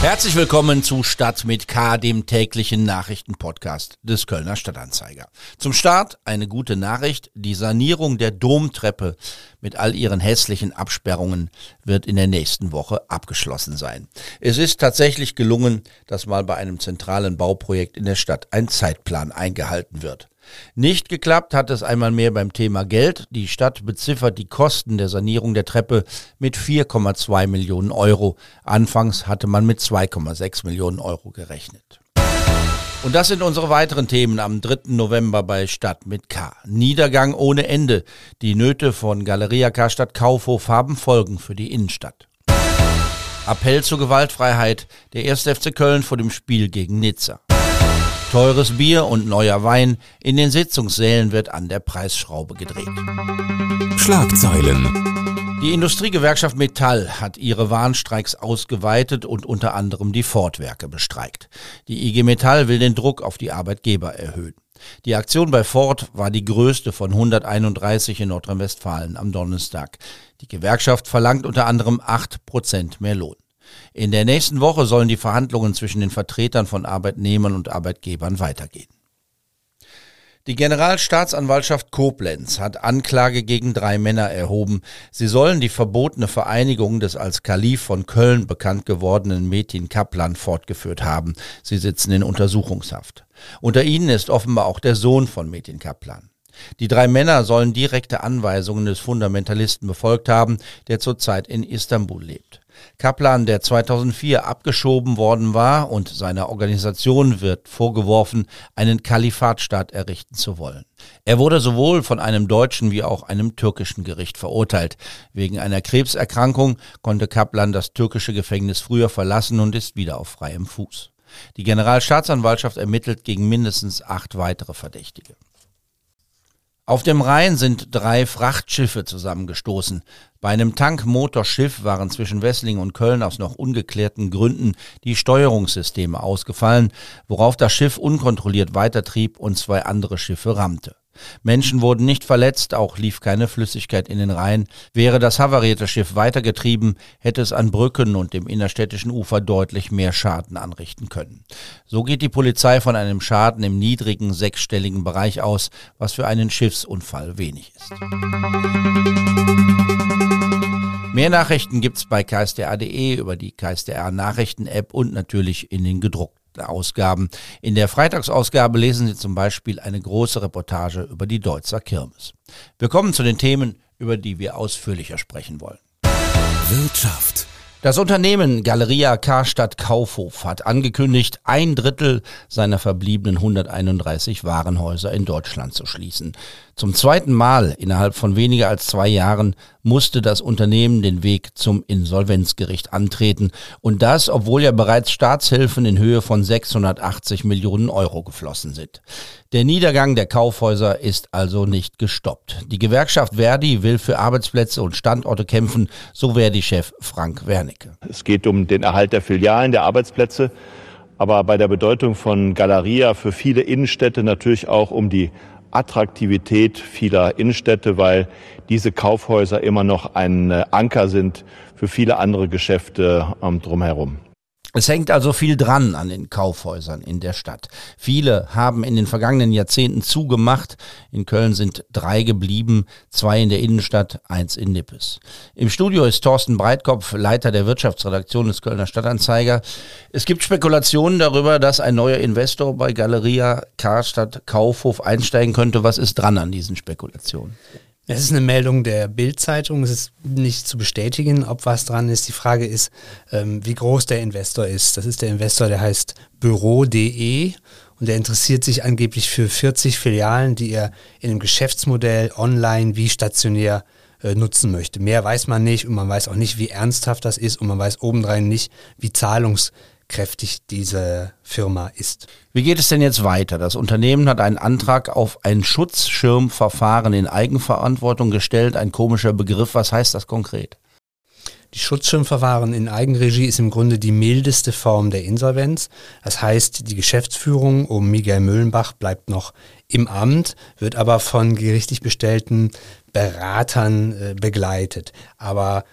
Herzlich willkommen zu Stadt mit K, dem täglichen Nachrichtenpodcast des Kölner Stadtanzeiger. Zum Start eine gute Nachricht. Die Sanierung der Domtreppe mit all ihren hässlichen Absperrungen wird in der nächsten Woche abgeschlossen sein. Es ist tatsächlich gelungen, dass mal bei einem zentralen Bauprojekt in der Stadt ein Zeitplan eingehalten wird. Nicht geklappt hat es einmal mehr beim Thema Geld. Die Stadt beziffert die Kosten der Sanierung der Treppe mit 4,2 Millionen Euro. Anfangs hatte man mit 2,6 Millionen Euro gerechnet. Und das sind unsere weiteren Themen am 3. November bei Stadt mit K. Niedergang ohne Ende. Die Nöte von Galeria Karstadt Kaufhof haben Folgen für die Innenstadt. Appell zur Gewaltfreiheit. Der 1. FC Köln vor dem Spiel gegen Nizza. Teures Bier und neuer Wein. In den Sitzungssälen wird an der Preisschraube gedreht. Schlagzeilen. Die Industriegewerkschaft Metall hat ihre Warnstreiks ausgeweitet und unter anderem die Ford-Werke bestreikt. Die IG Metall will den Druck auf die Arbeitgeber erhöhen. Die Aktion bei Ford war die größte von 131 in Nordrhein-Westfalen am Donnerstag. Die Gewerkschaft verlangt unter anderem 8 Prozent mehr Lohn. In der nächsten Woche sollen die Verhandlungen zwischen den Vertretern von Arbeitnehmern und Arbeitgebern weitergehen. Die Generalstaatsanwaltschaft Koblenz hat Anklage gegen drei Männer erhoben. Sie sollen die verbotene Vereinigung des als Kalif von Köln bekannt gewordenen Metin Kaplan fortgeführt haben. Sie sitzen in Untersuchungshaft. Unter ihnen ist offenbar auch der Sohn von Metin Kaplan. Die drei Männer sollen direkte Anweisungen des Fundamentalisten befolgt haben, der zurzeit in Istanbul lebt. Kaplan, der 2004 abgeschoben worden war und seiner Organisation wird vorgeworfen, einen Kalifatstaat errichten zu wollen. Er wurde sowohl von einem deutschen wie auch einem türkischen Gericht verurteilt. Wegen einer Krebserkrankung konnte Kaplan das türkische Gefängnis früher verlassen und ist wieder auf freiem Fuß. Die Generalstaatsanwaltschaft ermittelt gegen mindestens acht weitere Verdächtige. Auf dem Rhein sind drei Frachtschiffe zusammengestoßen. Bei einem Tankmotorschiff waren zwischen Wessling und Köln aus noch ungeklärten Gründen die Steuerungssysteme ausgefallen, worauf das Schiff unkontrolliert weitertrieb und zwei andere Schiffe rammte. Menschen wurden nicht verletzt, auch lief keine Flüssigkeit in den Rhein. Wäre das havarierte Schiff weitergetrieben, hätte es an Brücken und dem innerstädtischen Ufer deutlich mehr Schaden anrichten können. So geht die Polizei von einem Schaden im niedrigen sechsstelligen Bereich aus, was für einen Schiffsunfall wenig ist. Mehr Nachrichten gibt's bei ksda.de über die KSDR Nachrichten-App und natürlich in den gedruckten Ausgaben. In der Freitagsausgabe lesen Sie zum Beispiel eine große Reportage über die Deutzer Kirmes. Wir kommen zu den Themen, über die wir ausführlicher sprechen wollen. Wirtschaft. Das Unternehmen Galeria Karstadt Kaufhof hat angekündigt, ein Drittel seiner verbliebenen 131 Warenhäuser in Deutschland zu schließen. Zum zweiten Mal innerhalb von weniger als zwei Jahren musste das Unternehmen den Weg zum Insolvenzgericht antreten. Und das, obwohl ja bereits Staatshilfen in Höhe von 680 Millionen Euro geflossen sind. Der Niedergang der Kaufhäuser ist also nicht gestoppt. Die Gewerkschaft Verdi will für Arbeitsplätze und Standorte kämpfen, so Verdi-Chef Frank Wernicke. Es geht um den Erhalt der Filialen, der Arbeitsplätze, aber bei der Bedeutung von Galeria für viele Innenstädte natürlich auch um die Attraktivität vieler Innenstädte, weil diese Kaufhäuser immer noch ein äh, Anker sind für viele andere Geschäfte ähm, drumherum. Es hängt also viel dran an den Kaufhäusern in der Stadt. Viele haben in den vergangenen Jahrzehnten zugemacht. In Köln sind drei geblieben, zwei in der Innenstadt, eins in Nippes. Im Studio ist Thorsten Breitkopf, Leiter der Wirtschaftsredaktion des Kölner Stadtanzeiger. Es gibt Spekulationen darüber, dass ein neuer Investor bei Galeria Karstadt Kaufhof einsteigen könnte. Was ist dran an diesen Spekulationen? Es ist eine Meldung der Bild-Zeitung. Es ist nicht zu bestätigen, ob was dran ist. Die Frage ist, ähm, wie groß der Investor ist. Das ist der Investor, der heißt Büro.de und der interessiert sich angeblich für 40 Filialen, die er in einem Geschäftsmodell online wie stationär äh, nutzen möchte. Mehr weiß man nicht und man weiß auch nicht, wie ernsthaft das ist und man weiß obendrein nicht, wie zahlungs kräftig diese Firma ist. Wie geht es denn jetzt weiter? Das Unternehmen hat einen Antrag auf ein Schutzschirmverfahren in Eigenverantwortung gestellt. Ein komischer Begriff. Was heißt das konkret? Die Schutzschirmverwahren in Eigenregie ist im Grunde die mildeste Form der Insolvenz. Das heißt, die Geschäftsführung um Miguel Müllenbach bleibt noch im Amt, wird aber von gerichtlich bestellten Beratern äh, begleitet. Aber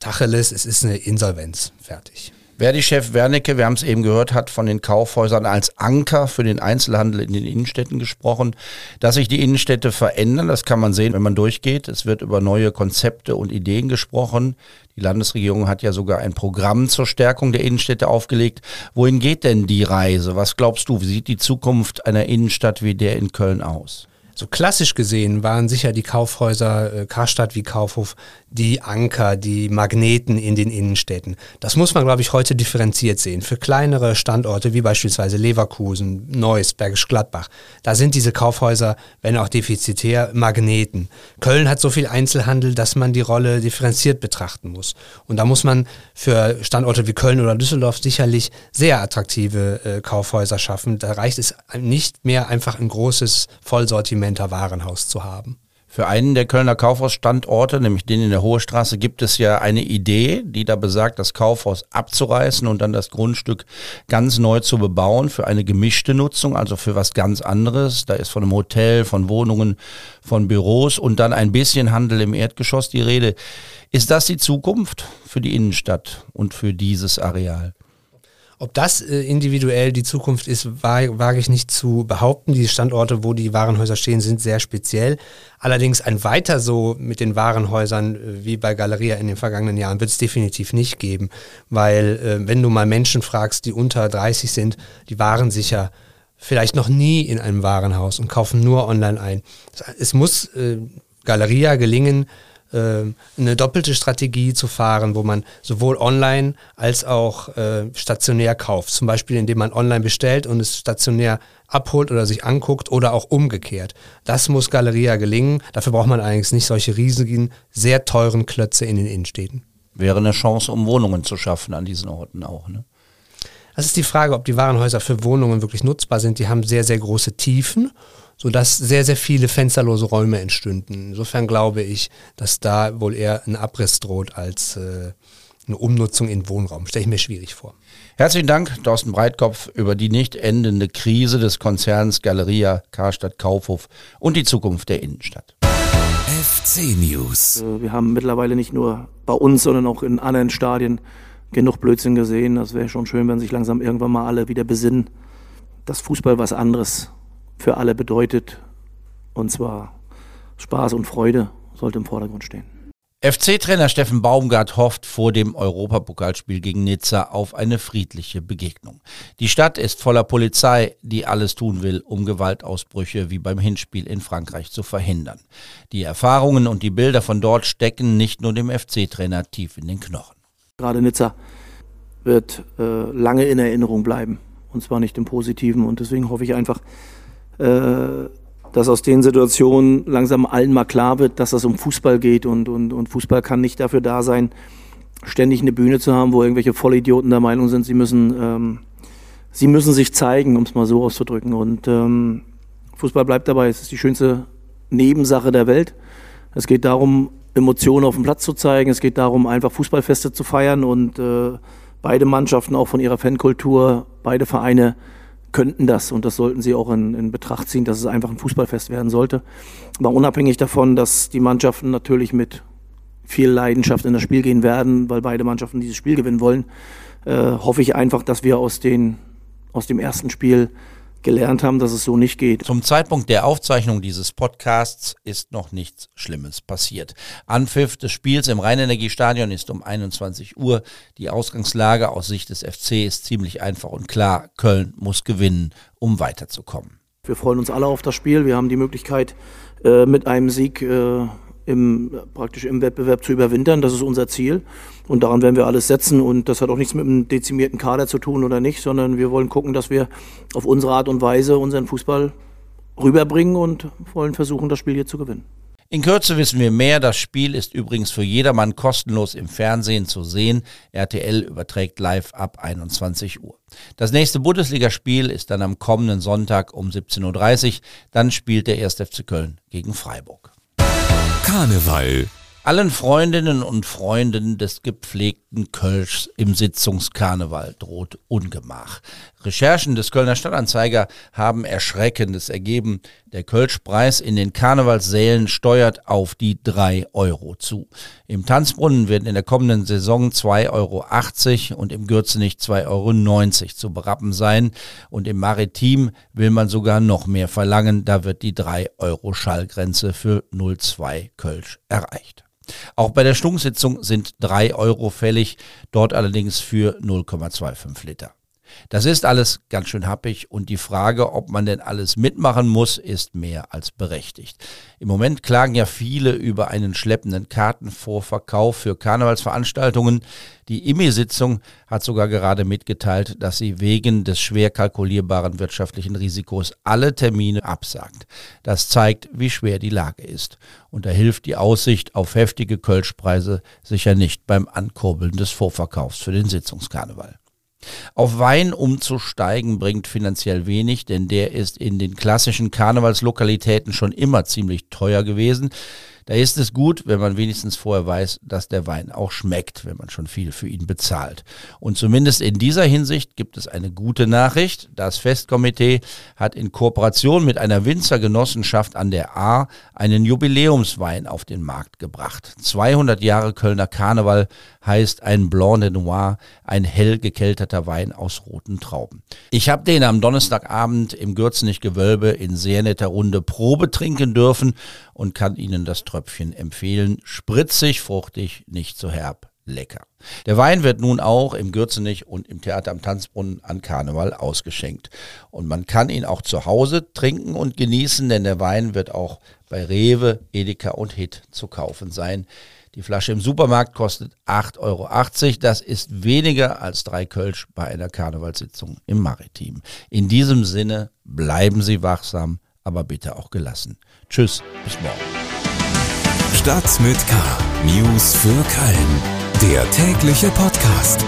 Tacheles, es ist eine Insolvenz. Fertig. Verdi-Chef Wernicke, wir haben es eben gehört, hat von den Kaufhäusern als Anker für den Einzelhandel in den Innenstädten gesprochen. Dass sich die Innenstädte verändern, das kann man sehen, wenn man durchgeht. Es wird über neue Konzepte und Ideen gesprochen. Die Landesregierung hat ja sogar ein Programm zur Stärkung der Innenstädte aufgelegt. Wohin geht denn die Reise? Was glaubst du, wie sieht die Zukunft einer Innenstadt wie der in Köln aus? So klassisch gesehen waren sicher die Kaufhäuser äh, Karstadt wie Kaufhof die Anker, die Magneten in den Innenstädten. Das muss man, glaube ich, heute differenziert sehen. Für kleinere Standorte wie beispielsweise Leverkusen, Neuss, Bergisch Gladbach, da sind diese Kaufhäuser, wenn auch defizitär, Magneten. Köln hat so viel Einzelhandel, dass man die Rolle differenziert betrachten muss. Und da muss man für Standorte wie Köln oder Düsseldorf sicherlich sehr attraktive äh, Kaufhäuser schaffen. Da reicht es nicht mehr einfach ein großes Vollsortiment Sortimenter Warenhaus zu haben. Für einen der Kölner Kaufhausstandorte, nämlich den in der Hohe Straße, gibt es ja eine Idee, die da besagt, das Kaufhaus abzureißen und dann das Grundstück ganz neu zu bebauen für eine gemischte Nutzung, also für was ganz anderes. Da ist von einem Hotel, von Wohnungen, von Büros und dann ein bisschen Handel im Erdgeschoss die Rede. Ist das die Zukunft für die Innenstadt und für dieses Areal? Ob das äh, individuell die Zukunft ist, wage ich nicht zu behaupten. Die Standorte, wo die Warenhäuser stehen, sind sehr speziell. Allerdings ein weiter so mit den Warenhäusern äh, wie bei Galeria in den vergangenen Jahren wird es definitiv nicht geben, weil äh, wenn du mal Menschen fragst, die unter 30 sind, die waren sicher vielleicht noch nie in einem Warenhaus und kaufen nur online ein. Es muss äh, Galeria gelingen, eine doppelte Strategie zu fahren, wo man sowohl online als auch äh, stationär kauft. Zum Beispiel, indem man online bestellt und es stationär abholt oder sich anguckt oder auch umgekehrt. Das muss Galeria gelingen. Dafür braucht man allerdings nicht solche riesigen, sehr teuren Klötze in den Innenstädten. Wäre eine Chance, um Wohnungen zu schaffen an diesen Orten auch. Ne? Das ist die Frage, ob die Warenhäuser für Wohnungen wirklich nutzbar sind. Die haben sehr, sehr große Tiefen sodass sehr, sehr viele fensterlose Räume entstünden. Insofern glaube ich, dass da wohl eher ein Abriss droht als äh, eine Umnutzung in Wohnraum. Stelle ich mir schwierig vor. Herzlichen Dank, Thorsten Breitkopf, über die nicht endende Krise des Konzerns Galeria Karstadt Kaufhof und die Zukunft der Innenstadt. FC News. Äh, wir haben mittlerweile nicht nur bei uns, sondern auch in anderen Stadien genug Blödsinn gesehen. Das wäre schon schön, wenn sich langsam irgendwann mal alle wieder besinnen, dass Fußball was anderes für alle bedeutet. Und zwar Spaß und Freude sollte im Vordergrund stehen. FC-Trainer Steffen Baumgart hofft vor dem Europapokalspiel gegen Nizza auf eine friedliche Begegnung. Die Stadt ist voller Polizei, die alles tun will, um Gewaltausbrüche wie beim Hinspiel in Frankreich zu verhindern. Die Erfahrungen und die Bilder von dort stecken nicht nur dem FC-Trainer tief in den Knochen. Gerade Nizza wird äh, lange in Erinnerung bleiben, und zwar nicht im Positiven. Und deswegen hoffe ich einfach, äh, dass aus den Situationen langsam allen mal klar wird, dass das um Fußball geht und, und, und Fußball kann nicht dafür da sein, ständig eine Bühne zu haben, wo irgendwelche Vollidioten der Meinung sind, sie müssen, ähm, sie müssen sich zeigen, um es mal so auszudrücken. Und ähm, Fußball bleibt dabei, es ist die schönste Nebensache der Welt. Es geht darum, Emotionen auf dem Platz zu zeigen, es geht darum, einfach Fußballfeste zu feiern und äh, beide Mannschaften auch von ihrer Fankultur, beide Vereine könnten das und das sollten sie auch in, in, Betracht ziehen, dass es einfach ein Fußballfest werden sollte. Aber unabhängig davon, dass die Mannschaften natürlich mit viel Leidenschaft in das Spiel gehen werden, weil beide Mannschaften dieses Spiel gewinnen wollen, äh, hoffe ich einfach, dass wir aus, den, aus dem ersten Spiel gelernt haben, dass es so nicht geht. Zum Zeitpunkt der Aufzeichnung dieses Podcasts ist noch nichts Schlimmes passiert. Anpfiff des Spiels im Rheinenergiestadion ist um 21 Uhr. Die Ausgangslage aus Sicht des FC ist ziemlich einfach und klar. Köln muss gewinnen, um weiterzukommen. Wir freuen uns alle auf das Spiel. Wir haben die Möglichkeit, äh, mit einem Sieg äh, im, praktisch im Wettbewerb zu überwintern. Das ist unser Ziel. Und daran werden wir alles setzen. Und das hat auch nichts mit einem dezimierten Kader zu tun oder nicht, sondern wir wollen gucken, dass wir auf unsere Art und Weise unseren Fußball rüberbringen und wollen versuchen, das Spiel hier zu gewinnen. In Kürze wissen wir mehr. Das Spiel ist übrigens für jedermann kostenlos im Fernsehen zu sehen. RTL überträgt live ab 21 Uhr. Das nächste Bundesligaspiel ist dann am kommenden Sonntag um 17.30 Uhr. Dann spielt der 1. FC Köln gegen Freiburg. Karneval. Allen Freundinnen und Freunden des gepflegten Kölschs im Sitzungskarneval droht Ungemach. Recherchen des Kölner Stadtanzeiger haben Erschreckendes ergeben. Der Kölschpreis in den Karnevalssälen steuert auf die drei Euro zu. Im Tanzbrunnen werden in der kommenden Saison 2,80 Euro und im Gürzenich 2,90 Euro zu berappen sein. Und im Maritim will man sogar noch mehr verlangen. Da wird die 3 Euro Schallgrenze für 0,2 Kölsch erreicht. Auch bei der Stunksitzung sind 3 Euro fällig, dort allerdings für 0,25 Liter. Das ist alles ganz schön happig und die Frage, ob man denn alles mitmachen muss, ist mehr als berechtigt. Im Moment klagen ja viele über einen schleppenden Kartenvorverkauf für Karnevalsveranstaltungen. Die IMI-Sitzung hat sogar gerade mitgeteilt, dass sie wegen des schwer kalkulierbaren wirtschaftlichen Risikos alle Termine absagt. Das zeigt, wie schwer die Lage ist. Und da hilft die Aussicht auf heftige Kölschpreise sicher nicht beim Ankurbeln des Vorverkaufs für den Sitzungskarneval. Auf Wein umzusteigen bringt finanziell wenig, denn der ist in den klassischen Karnevalslokalitäten schon immer ziemlich teuer gewesen. Da ist es gut, wenn man wenigstens vorher weiß, dass der Wein auch schmeckt, wenn man schon viel für ihn bezahlt. Und zumindest in dieser Hinsicht gibt es eine gute Nachricht. Das Festkomitee hat in Kooperation mit einer Winzergenossenschaft an der A einen Jubiläumswein auf den Markt gebracht. 200 Jahre Kölner Karneval heißt ein Blanc de Noir, ein hell gekelterter Wein aus roten Trauben. Ich habe den am Donnerstagabend im Gürzenich Gewölbe in sehr netter Runde Probe trinken dürfen und kann Ihnen das Tröpfchen empfehlen. Spritzig, fruchtig, nicht zu herb, lecker. Der Wein wird nun auch im Gürzenich und im Theater am Tanzbrunnen an Karneval ausgeschenkt. Und man kann ihn auch zu Hause trinken und genießen, denn der Wein wird auch bei Rewe, Edeka und Hit zu kaufen sein. Die Flasche im Supermarkt kostet 8,80 Euro. Das ist weniger als drei Kölsch bei einer Karnevalssitzung im Maritim. In diesem Sinne bleiben Sie wachsam, aber bitte auch gelassen. Tschüss, bis morgen. Stadt mit K. News für Köln. Der tägliche Podcast.